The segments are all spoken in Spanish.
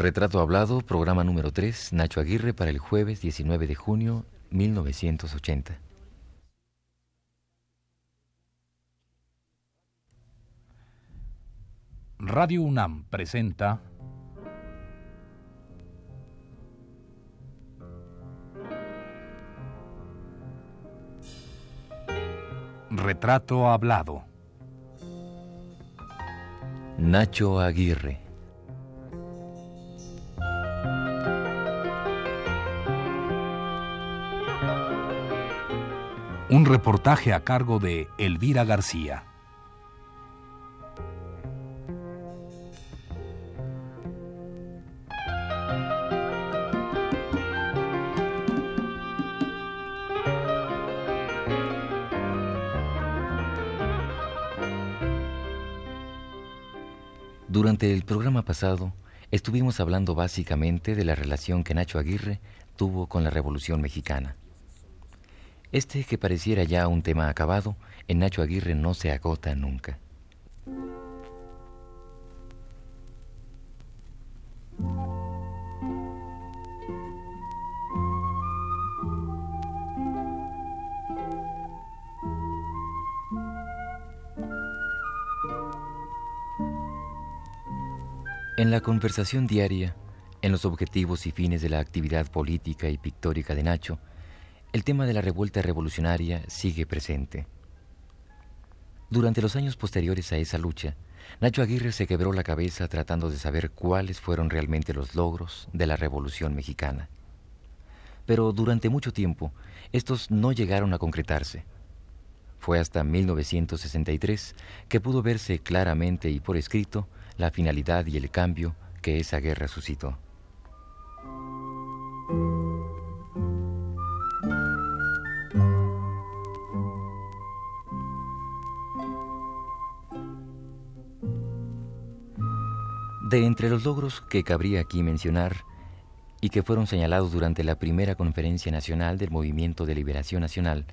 Retrato Hablado, programa número 3, Nacho Aguirre para el jueves 19 de junio 1980. Radio UNAM presenta Retrato Hablado. Nacho Aguirre. Un reportaje a cargo de Elvira García. Durante el programa pasado estuvimos hablando básicamente de la relación que Nacho Aguirre tuvo con la Revolución Mexicana. Este que pareciera ya un tema acabado, en Nacho Aguirre no se agota nunca. En la conversación diaria, en los objetivos y fines de la actividad política y pictórica de Nacho, el tema de la revuelta revolucionaria sigue presente. Durante los años posteriores a esa lucha, Nacho Aguirre se quebró la cabeza tratando de saber cuáles fueron realmente los logros de la Revolución Mexicana. Pero durante mucho tiempo, estos no llegaron a concretarse. Fue hasta 1963 que pudo verse claramente y por escrito la finalidad y el cambio que esa guerra suscitó. De entre los logros que cabría aquí mencionar y que fueron señalados durante la primera conferencia nacional del Movimiento de Liberación Nacional,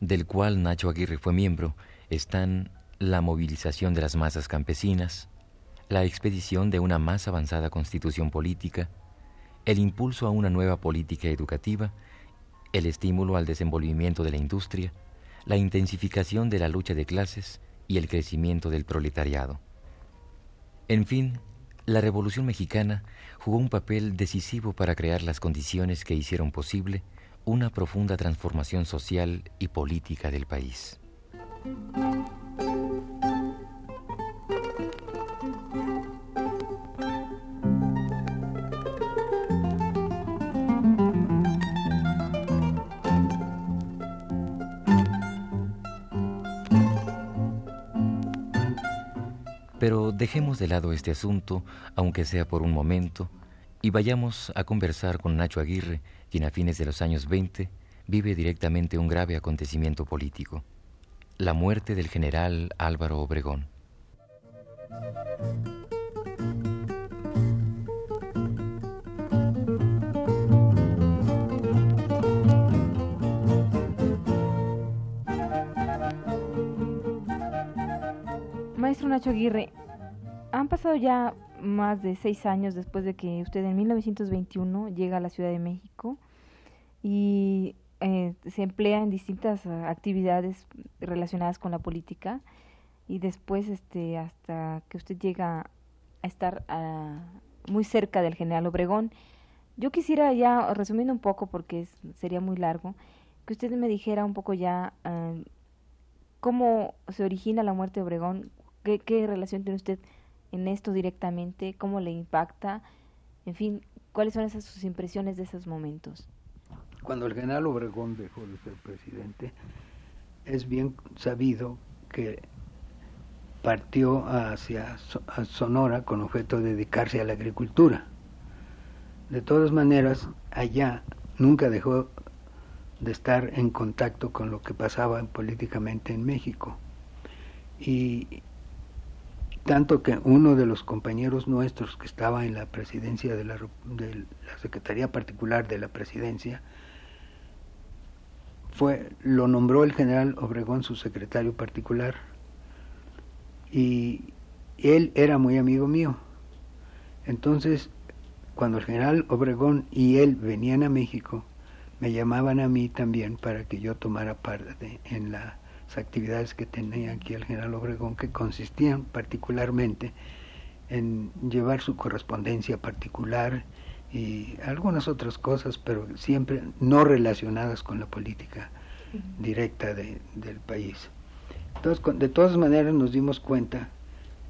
del cual Nacho Aguirre fue miembro, están la movilización de las masas campesinas, la expedición de una más avanzada constitución política, el impulso a una nueva política educativa, el estímulo al desenvolvimiento de la industria, la intensificación de la lucha de clases y el crecimiento del proletariado. En fin, la Revolución Mexicana jugó un papel decisivo para crear las condiciones que hicieron posible una profunda transformación social y política del país. Pero dejemos de lado este asunto, aunque sea por un momento, y vayamos a conversar con Nacho Aguirre, quien a fines de los años 20 vive directamente un grave acontecimiento político, la muerte del general Álvaro Obregón. Maestro Nacho Aguirre, han pasado ya más de seis años después de que usted en 1921 llega a la Ciudad de México y eh, se emplea en distintas actividades relacionadas con la política y después este hasta que usted llega a estar ah, muy cerca del general Obregón. Yo quisiera ya, resumiendo un poco porque sería muy largo, que usted me dijera un poco ya ah, cómo se origina la muerte de Obregón, ¿Qué, relación tiene usted en esto directamente? ¿Cómo le impacta? En fin, ¿cuáles son esas sus impresiones de esos momentos? Cuando el general Obregón dejó de ser presidente, es bien sabido que partió hacia Sonora con objeto de dedicarse a la agricultura. De todas maneras, allá nunca dejó de estar en contacto con lo que pasaba políticamente en México. Y tanto que uno de los compañeros nuestros que estaba en la presidencia de la, de la Secretaría Particular de la Presidencia, fue, lo nombró el general Obregón su secretario particular y él era muy amigo mío. Entonces, cuando el general Obregón y él venían a México, me llamaban a mí también para que yo tomara parte en las actividades que tenía aquí el general Obregón, que consistían particularmente en llevar su correspondencia particular y algunas otras cosas, pero siempre no relacionadas con la política directa de, del país. Entonces, de todas maneras nos dimos cuenta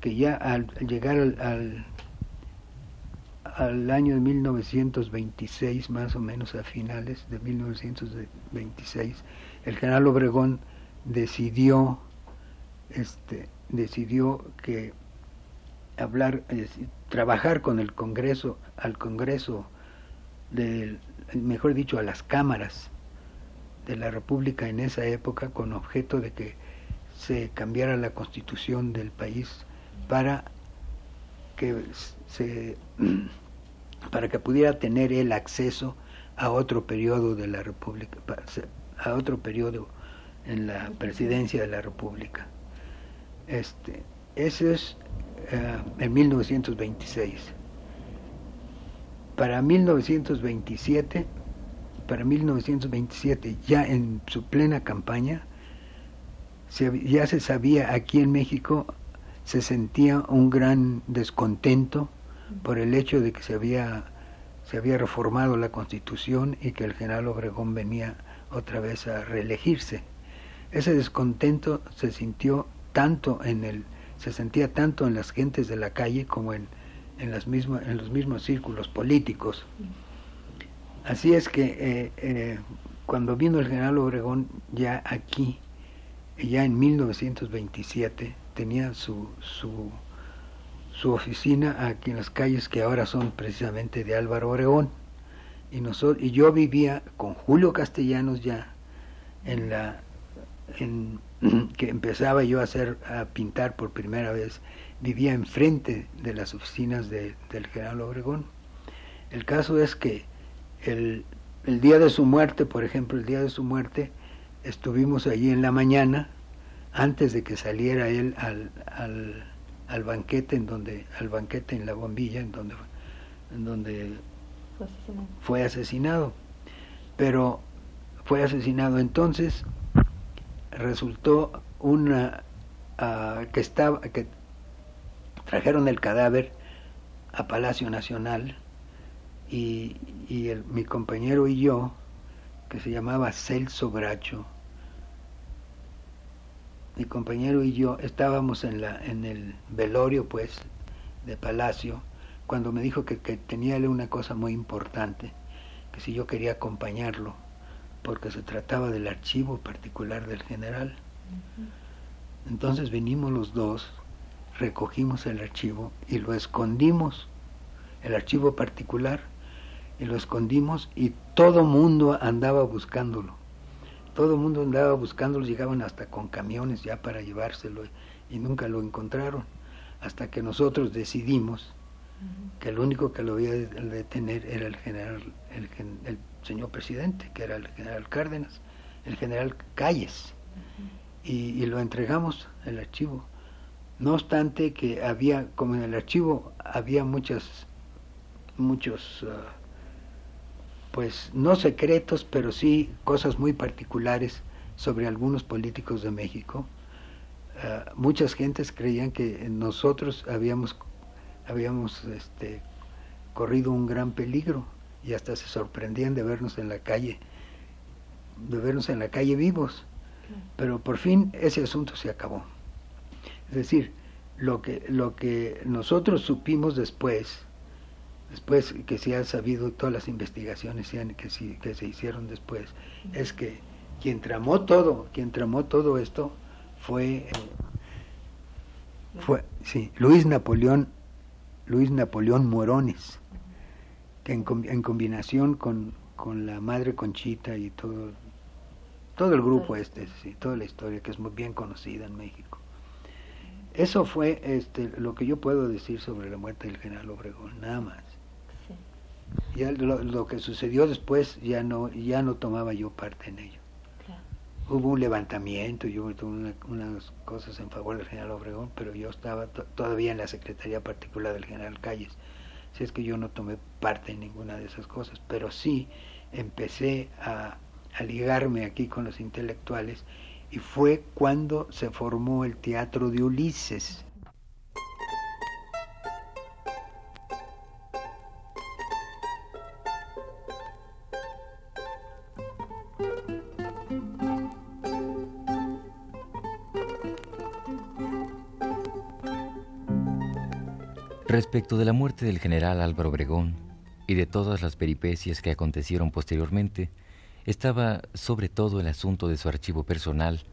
que ya al llegar al, al, año de 1926, más o menos a finales de 1926, el general Obregón decidió, este, decidió que hablar, trabajar con el Congreso, al Congreso, del, mejor dicho, a las cámaras de la República en esa época, con objeto de que se cambiara la constitución del país para que se para que pudiera tener el acceso a otro periodo de la República, a otro periodo en la presidencia de la República. Este, ese es eh, en 1926. Para 1927, para 1927, ya en su plena campaña, ya se sabía aquí en México, se sentía un gran descontento por el hecho de que se había, se había reformado la constitución y que el general Obregón venía otra vez a reelegirse. Ese descontento se sintió tanto en el se sentía tanto en las gentes de la calle como en, en, las mismas, en los mismos círculos políticos. Así es que eh, eh, cuando vino el general Obregón ya aquí, ya en 1927, tenía su, su, su oficina aquí en las calles que ahora son precisamente de Álvaro Obregón. Y, nosotros, y yo vivía con Julio Castellanos ya en la en, que empezaba yo a hacer a pintar por primera vez vivía enfrente de las oficinas de, del general Obregón. El caso es que el, el, día de su muerte por ejemplo el día de su muerte estuvimos allí en la mañana antes de que saliera él al, al, al banquete en donde al banquete en la bombilla en donde en donde fue asesinado. fue asesinado. Pero fue asesinado. Entonces resultó una uh, que estaba que trajeron el cadáver a Palacio Nacional y, y mi compañero y yo que se llamaba Celso Bracho mi compañero y yo estábamos en la en el velorio pues de Palacio cuando me dijo que, que tenía una cosa muy importante que si yo quería acompañarlo porque se trataba del archivo particular del general. Entonces vinimos los dos, recogimos el archivo y lo escondimos, el archivo particular, y lo escondimos y todo mundo andaba buscándolo. Todo mundo andaba buscándolo, llegaban hasta con camiones ya para llevárselo y nunca lo encontraron, hasta que nosotros decidimos que el único que lo había de tener era el general, el, el señor presidente, que era el general Cárdenas, el general Calles, y, lo entregamos el archivo. No obstante que había, como en el archivo había muchas, muchos, ah, pues no secretos, pero sí cosas muy particulares sobre algunos políticos de México. Uh, muchas gentes creían que nosotros habíamos, habíamos este, corrido un gran peligro y hasta se sorprendían de vernos en la calle, de vernos en la calle vivos. Pero por fin ese asunto se acabó. Es decir, lo que, lo que nosotros supimos después, después que se han sabido todas las investigaciones que, que se hicieron después, es que quien tramó todo, quien tramó todo esto fue, eh, fue sí, Luis Napoleón, Luis Napoleón Morones en, en combinación con, con, la madre Conchita y todo, todo el grupo este, sí, toda la historia que es muy bien conocida en México. Eso fue este, lo que yo puedo decir sobre la muerte del general Obregón, nada más. Ya lo, lo, que sucedió después ya no, ya no tomaba yo parte en ello. Hubo un levantamiento, yo tuve unas cosas en favor del general Obregón, pero yo estaba todavía en la Secretaría Particular del general Calles si es que yo no tomé parte en ninguna de esas cosas, pero sí empecé a, a ligarme aquí con los intelectuales y fue cuando se formó el Teatro de Ulises. Respecto de la muerte del general Álvaro Obregón y de todas las peripecias que acontecieron posteriormente, estaba sobre todo el asunto de su archivo personal,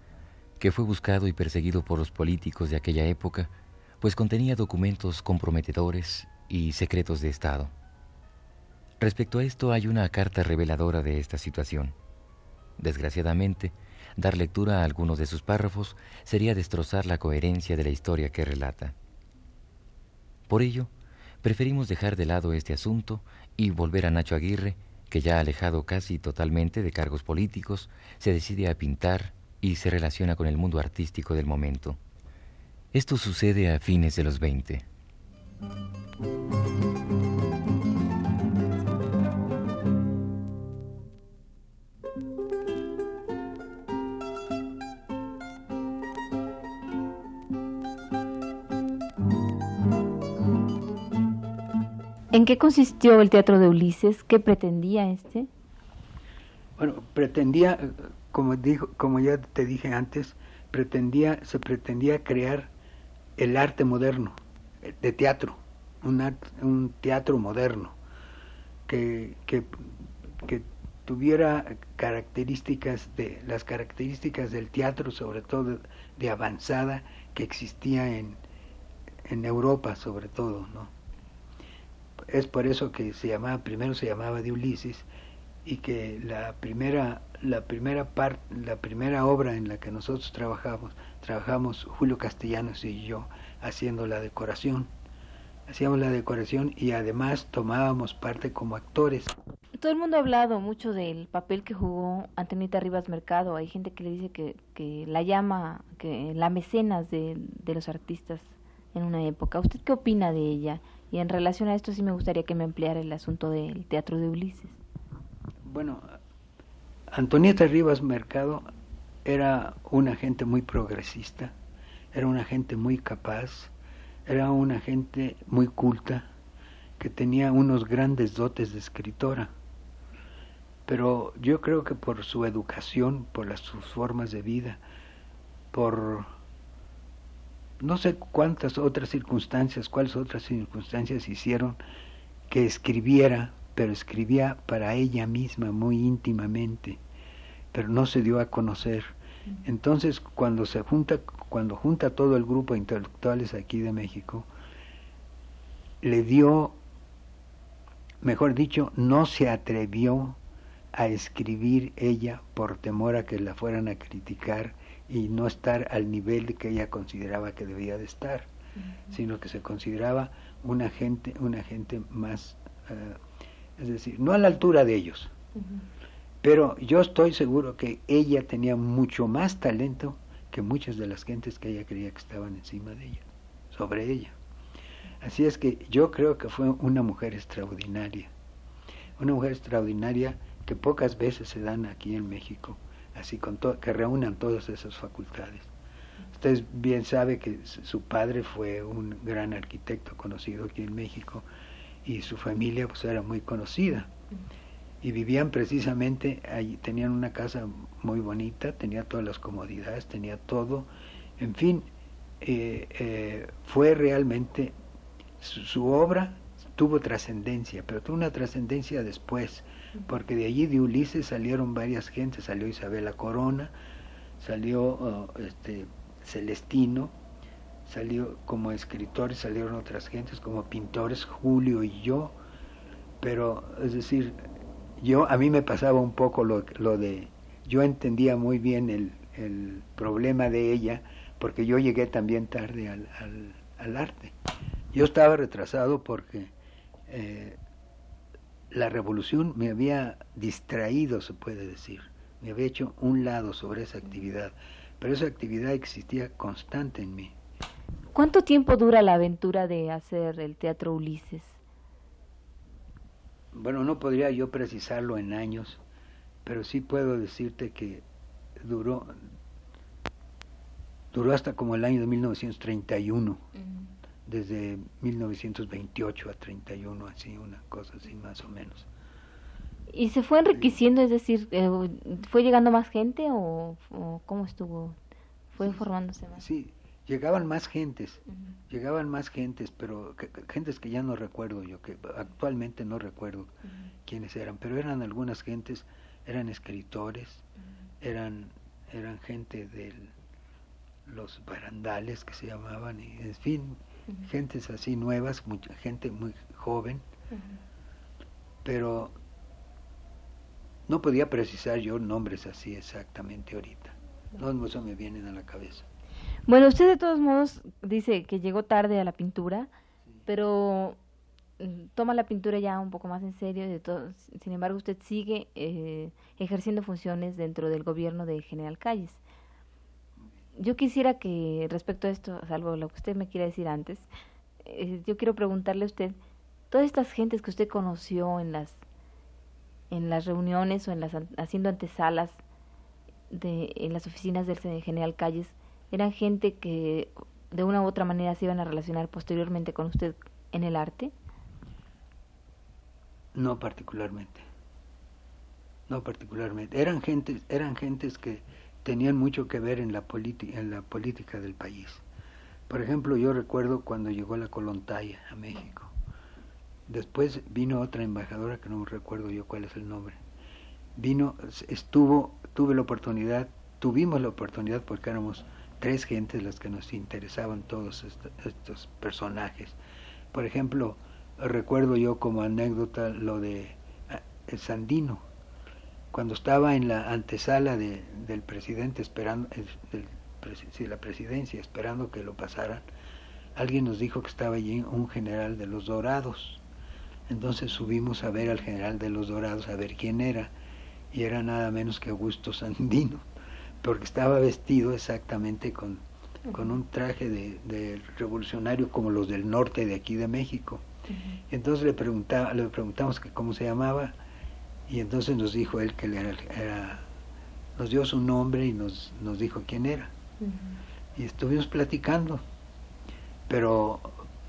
que fue buscado y perseguido por los políticos de aquella época, pues contenía documentos comprometedores y secretos de Estado. Respecto a esto hay una carta reveladora de esta situación. Desgraciadamente, dar lectura a algunos de sus párrafos sería destrozar la coherencia de la historia que relata. Por ello, preferimos dejar de lado este asunto y volver a Nacho Aguirre, que ya alejado casi totalmente de cargos políticos, se decide a pintar y se relaciona con el mundo artístico del momento. Esto sucede a fines de los 20. ¿En qué consistió el teatro de Ulises? ¿Qué pretendía este? Bueno, pretendía, como dijo, como ya te dije antes, pretendía, se pretendía crear el arte moderno de teatro, un, un teatro moderno que, que, que tuviera características de las características del teatro, sobre todo de avanzada que existía en, en Europa, sobre todo, ¿no? Es por eso que se llamaba, primero se llamaba de Ulises, y que la primera, la primera parte, la primera obra en la que nosotros trabajamos, trabajamos Julio Castellanos y yo haciendo la decoración. Hacíamos la decoración y además tomábamos parte como actores. Todo el mundo ha hablado mucho del papel que jugó Antonita Rivas Mercado. Hay gente que le dice que, que la llama que la mecenas de, de los artistas en una época. ¿Usted qué opina de ella? Y en relación a esto sí me gustaría que me empleara el asunto del teatro de Ulises. Bueno, Antonieta Rivas Mercado era una gente muy progresista, era una gente muy capaz, era una gente muy culta, que tenía unos grandes dotes de escritora. Pero yo creo que por su educación, por las, sus formas de vida, por no sé cuántas otras circunstancias, cuáles otras circunstancias hicieron que escribiera, pero escribía para ella misma muy íntimamente, pero no se dio a conocer. Entonces, cuando se junta, cuando junta todo el grupo de intelectuales aquí de México, le dio, mejor dicho, no se atrevió a escribir ella por temor a que la fueran a criticar y no estar al nivel que ella consideraba que debía de estar, sino que se consideraba una gente, una gente más, eh, es decir, no a la altura de ellos. Pero yo estoy seguro que ella tenía mucho más talento que muchas de las gentes que ella creía que estaban encima de ella, sobre ella. Así es que yo creo que fue una mujer extraordinaria, una mujer extraordinaria que pocas veces se dan aquí en México así con que reúnan todas esas facultades. Usted bien sabe que su padre fue un gran arquitecto conocido aquí en México y su familia pues era muy conocida. Y vivían precisamente ahí, tenían una casa muy bonita, tenía todas las comodidades, tenía todo, en fin, eh, eh, fue realmente su obra tuvo trascendencia, pero tuvo una trascendencia después, porque de allí de Ulises salieron varias gentes, salió Isabela Corona, salió oh, este, Celestino, salió como escritores, salieron otras gentes como pintores, Julio y yo, pero es decir, yo a mí me pasaba un poco lo, lo de, yo entendía muy bien el, el, problema de ella, porque yo llegué también tarde al, al, arte. Yo estaba retrasado porque eh, la revolución me había distraído, se puede decir, me había hecho un lado sobre esa actividad, pero esa actividad existía constante en mí. ¿Cuánto tiempo dura la aventura de hacer el teatro Ulises? bueno, no podría yo precisarlo en años, pero sí puedo decirte que duró duró hasta como el año de 1931, desde 1928 a 31, así, una cosa así más o menos. ¿Y se fue enriqueciendo, es decir, eh, fue llegando más gente o, cómo estuvo? ¿Fue formándose más? Sí, llegaban más gentes, llegaban más gentes, pero gentes que ya no recuerdo yo, que actualmente no recuerdo quiénes eran, pero eran algunas gentes, eran escritores, eran, eran gente del los barandales que se llamaban, y en fin, gentes así nuevas, mucha gente muy joven, pero no podía precisar yo nombres así exactamente ahorita. No, no se me vienen a la cabeza. Bueno, usted de todos modos dice que llegó tarde a la pintura, pero mm, toma la pintura ya un poco más en serio. De todo, sin embargo, usted sigue eh, ejerciendo funciones dentro del gobierno de General Calles. Yo quisiera que respecto a esto, salvo lo que usted me quiera decir antes, eh, yo quiero preguntarle a usted, todas estas gentes que usted conoció en las en las reuniones o en las haciendo antesalas de en las oficinas del General Calles, eran gente que de una u otra manera se iban a relacionar posteriormente con usted en el arte? No particularmente. No particularmente. Eran gentes, eran gentes que tenían mucho que ver en la, en la política del país. Por ejemplo, yo recuerdo cuando llegó la Colontaya a México. Después vino otra embajadora que no recuerdo yo cuál es el nombre. Vino, estuvo, tuve la oportunidad, tuvimos la oportunidad porque éramos tres gentes las que nos interesaban todos estos personajes. Por ejemplo, recuerdo yo como anécdota lo de el Sandino, cuando estaba en la antesala de, del presidente esperando, del, la presidencia, esperando que lo pasaran, alguien nos dijo que estaba allí un general de los Dorados. Entonces subimos a ver al general de los Dorados, a ver quién era, y era nada menos que Augusto Sandino, porque estaba vestido exactamente con, con un traje de, revolucionario como los del norte de aquí de México. Entonces le, preguntaba, le preguntamos que cómo se llamaba, y entonces nos dijo él que era, era nos dio su nombre y nos, nos dijo quién era. Y estuvimos platicando, pero,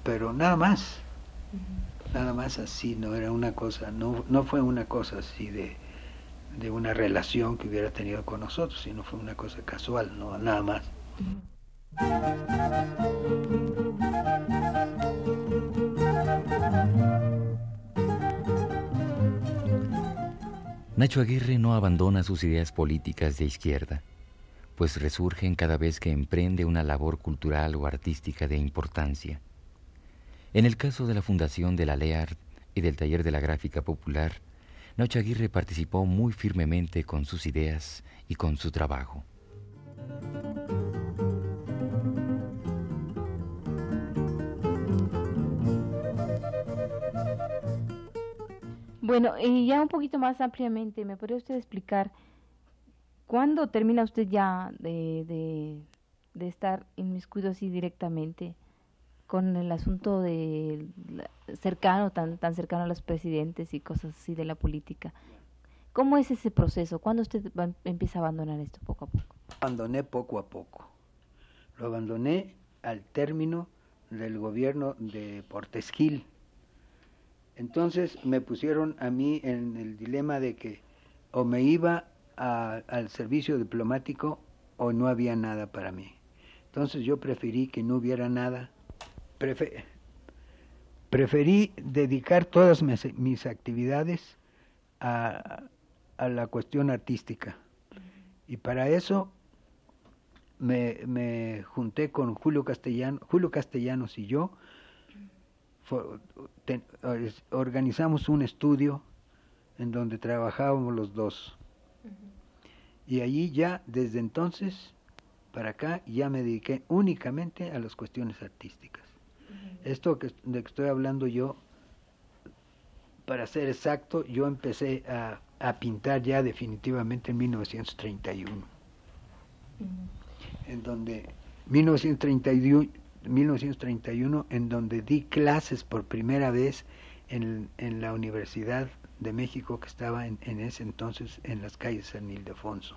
pero nada más, nada más así, no era una cosa, no, no fue una cosa así de, de una relación que hubiera tenido con nosotros, sino fue una cosa casual, no nada más. Nacho Aguirre no abandona sus ideas políticas de izquierda, pues resurgen cada vez que emprende una labor cultural o artística de importancia. En el caso de la fundación de la LEART y del taller de la gráfica popular, Nacho Aguirre participó muy firmemente con sus ideas y con su trabajo. Bueno, y ya un poquito más ampliamente, ¿me podría usted explicar cuándo termina usted ya de, de, de estar inmiscuido así directamente con el asunto de cercano, tan, tan cercano a los presidentes y cosas así de la política? ¿Cómo es ese proceso? ¿Cuándo usted empieza a abandonar esto poco a poco? Abandoné poco a poco. Lo abandoné al término del gobierno de Portesquil entonces me pusieron a mí en el dilema de que o me iba al servicio diplomático o no había nada para mí. Entonces yo preferí que no hubiera nada. preferí dedicar todas mis, actividades a, a, la cuestión artística. Y para eso me, me junté con Julio, Castellano, Julio Castellanos y yo organizamos un estudio en donde trabajábamos los dos. Y allí ya, desde entonces para acá, ya me dediqué únicamente a las cuestiones artísticas. Esto que, de que estoy hablando yo, para ser exacto, yo empecé a, a pintar ya definitivamente en 1931. En donde 1931 1931 en donde di clases por primera vez en, en la Universidad de México que estaba en, en, ese entonces en las calles San Ildefonso.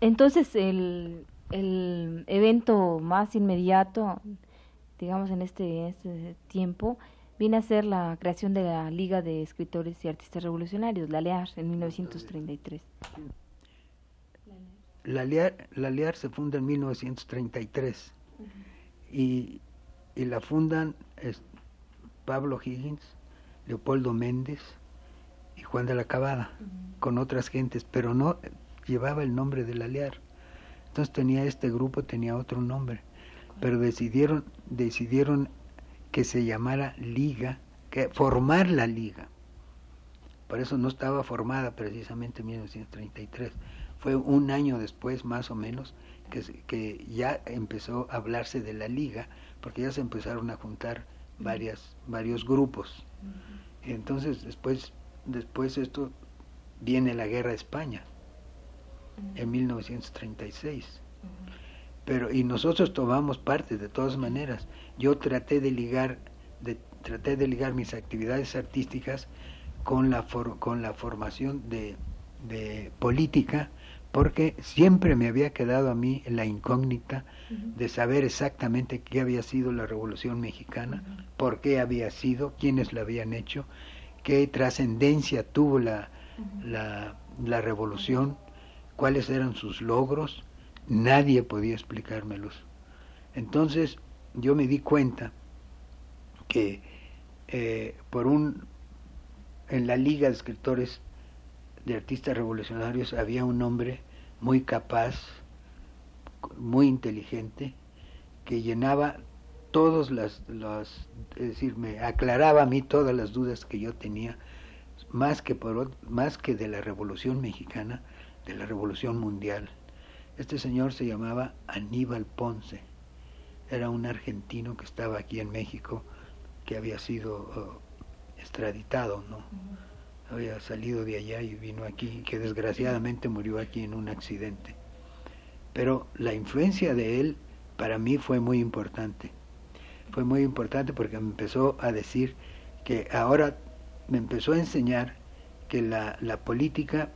Entonces el, el evento más inmediato, digamos en este, en este tiempo, viene a ser la creación de la Liga de Escritores y Artistas Revolucionarios, la LEAR, en 1933. La LEAR, la LEAR se funda en 1933 uh -huh. y, y, la fundan es, Pablo Higgins, Leopoldo Méndez y Juan de la Cabada, uh -huh. con otras gentes, pero no llevaba el nombre de la LEAR. Entonces tenía este grupo, tenía otro nombre, pero decidieron, decidieron que se llamara liga, que formar la liga. Por eso no estaba formada precisamente en 1933. Fue un año después, más o menos, que, que ya empezó a hablarse de la liga, porque ya se empezaron a juntar varias, varios grupos. Entonces después, después esto viene la guerra de España en 1936. Pero y nosotros tomamos parte de todas maneras. Yo traté de ligar de, traté de ligar mis actividades artísticas con la for, con la formación de, de política porque siempre me había quedado a mí la incógnita uh -huh. de saber exactamente qué había sido la Revolución Mexicana, uh -huh. por qué había sido, quiénes la habían hecho, qué trascendencia tuvo la, uh -huh. la, la revolución, cuáles eran sus logros, nadie podía explicármelos. Entonces yo me di cuenta que eh, por un en la Liga de Escritores de Artistas Revolucionarios había un hombre muy capaz, muy inteligente, que llenaba todas las, las, es decir, me aclaraba a mí todas las dudas que yo tenía, más que, por, más que de la Revolución Mexicana, de la Revolución Mundial. Este señor se llamaba Aníbal Ponce, era un argentino que estaba aquí en México, que había sido extraditado, ¿no? Había salido de allá y vino aquí, que desgraciadamente murió aquí en un accidente. Pero la influencia de él para mí fue muy importante. Fue muy importante porque me empezó a decir que ahora me empezó a enseñar que la, la política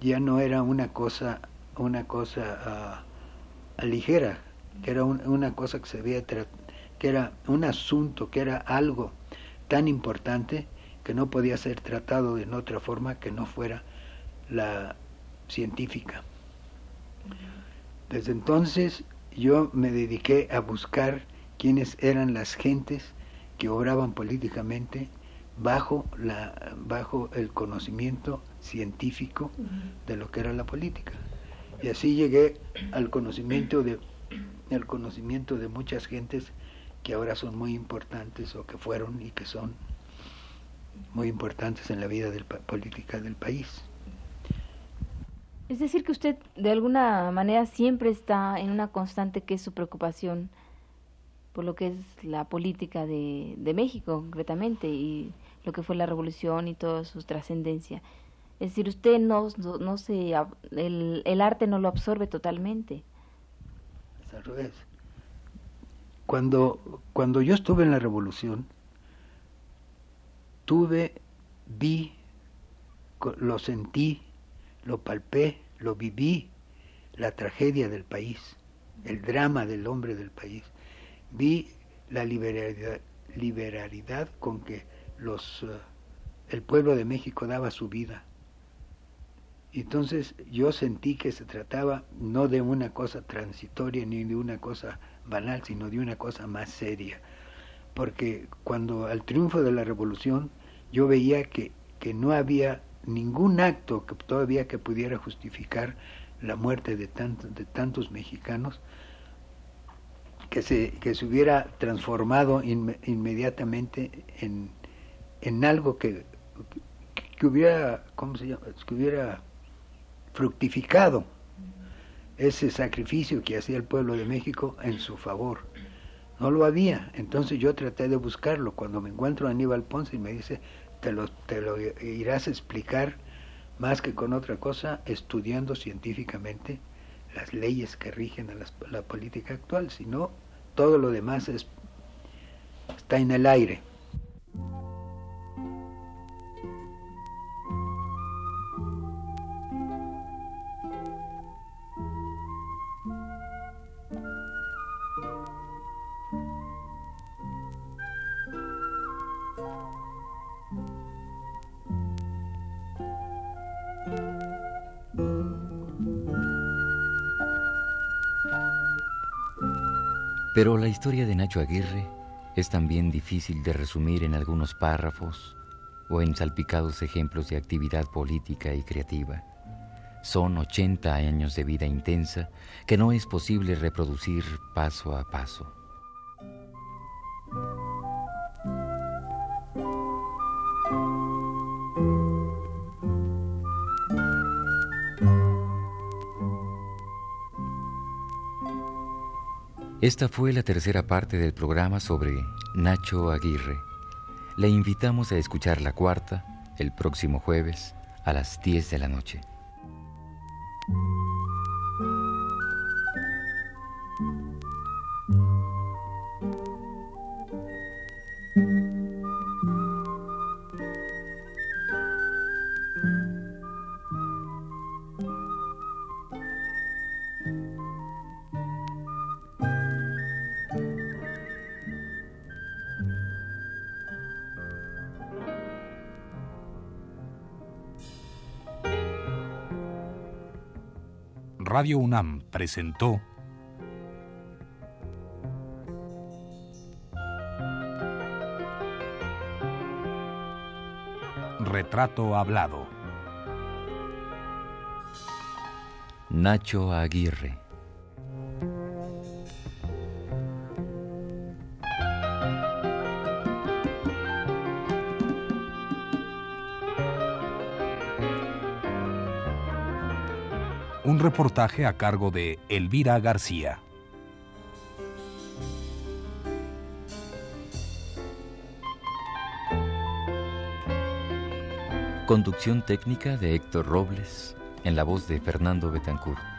ya no era una cosa una cosa uh, ligera, que era un, una cosa que se veía, que era un asunto, que era algo tan importante que no podía ser tratado en otra forma que no fuera la científica. Desde entonces yo me dediqué a buscar quiénes eran las gentes que obraban políticamente bajo la bajo el conocimiento científico de lo que era la política y así llegué al conocimiento de al conocimiento de muchas gentes que ahora son muy importantes o que fueron y que son muy importantes en la vida del, política del país. Es decir, que usted de alguna manera siempre está en una constante que es su preocupación por lo que es la política de, de México, concretamente, y lo que fue la revolución y toda su trascendencia. Es decir, usted no, no, no se, el, el, arte no lo absorbe totalmente. Es al revés. Cuando, cuando yo estuve en la revolución, tuve, vi, lo sentí, lo palpé, lo viví, la tragedia del país, el drama del hombre del país. Vi la liberalidad, liberalidad con que los, uh, el pueblo de México daba su vida entonces yo sentí que se trataba no de una cosa transitoria ni de una cosa banal, sino de una cosa más seria. Porque cuando al triunfo de la revolución yo veía que, que no había ningún acto que todavía que pudiera justificar la muerte de tantos, de tantos mexicanos, que se, que se hubiera transformado in, inmediatamente en, en algo que, que hubiera, ¿cómo se llama? Que hubiera fructificado ese sacrificio que hacía el pueblo de México en su favor. No lo había, entonces yo traté de buscarlo. Cuando me encuentro a Aníbal Ponce y me dice, te lo, te lo irás a explicar más que con otra cosa, estudiando científicamente las leyes que rigen a la, la política actual, si no, todo lo demás es, está en el aire. Pero la historia de Nacho Aguirre es también difícil de resumir en algunos párrafos o en salpicados ejemplos de actividad política y creativa. Son 80 años de vida intensa que no es posible reproducir paso a paso. Esta fue la tercera parte del programa sobre Nacho Aguirre. Le invitamos a escuchar la cuarta el próximo jueves a las 10 de la noche. Radio UNAM presentó Retrato Hablado. Nacho Aguirre. Un reportaje a cargo de Elvira García. Conducción técnica de Héctor Robles, en la voz de Fernando Betancourt.